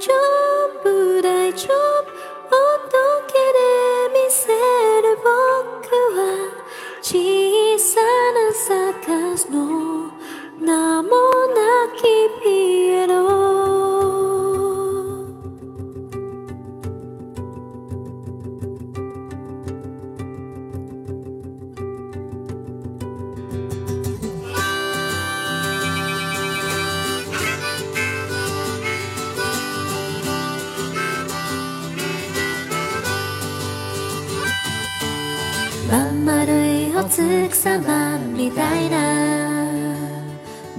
丈夫大丈夫。おけで見せる僕はまん丸いお月様みたいな。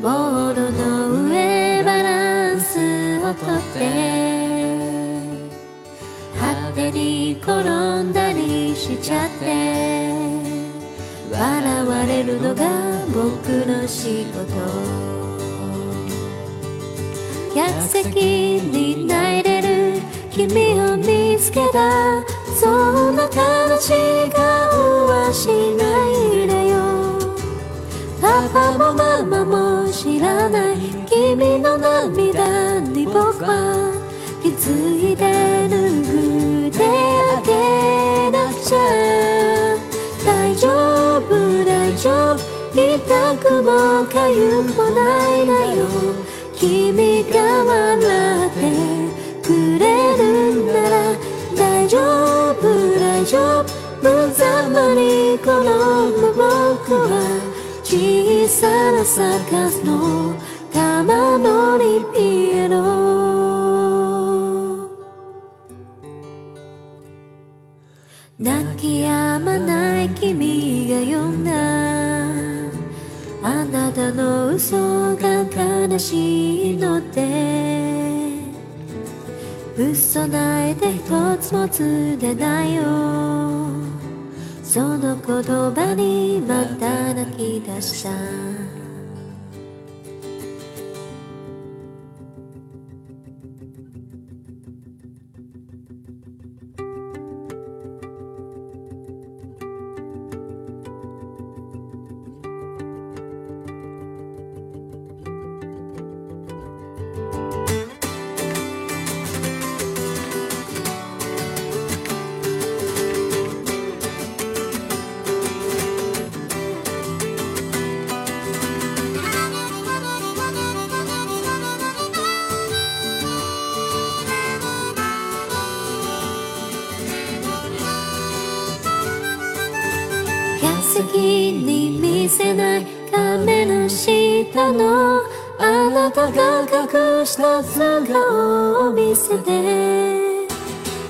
ボードの上バランスをとって。果てに転んだりしちゃって。笑われるのが僕の仕事。客席に泣いてる君を見つけた。そんな悲しいはしないでよ。パパもママも知らない君の涙に僕は気づいて拭ってあげなくちゃ。大丈夫大丈夫。痛くも痒くもないだよ。君がさなサカスの玉乗りピエロ。泣き止まない君が呼んだ。あなたの嘘が悲しいのって嘘ないで一つもつでないよ。その言葉にまた泣き出した客席に見せない亀の下のあなたが隠した素顔を見せて。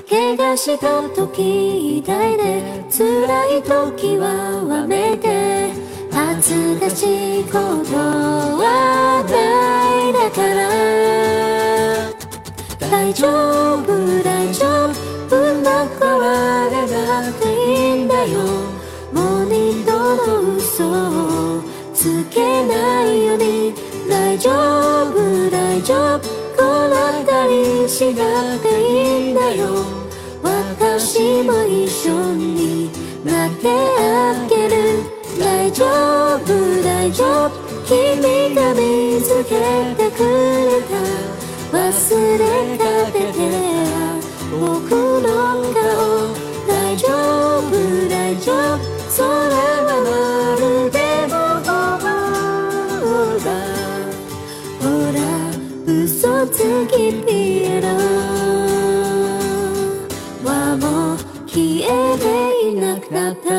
怪我した時痛いで辛い時はわめて。恥ずかしいことはないだから。大丈夫大丈夫。うまく笑れなくていいんだよ。嘘をつけないように。大丈夫大丈夫。こらったりしなくていいんだよ。私も一緒になってあげる。大丈夫大丈夫。君が見つけてくれた。忘れかけて僕 Knapp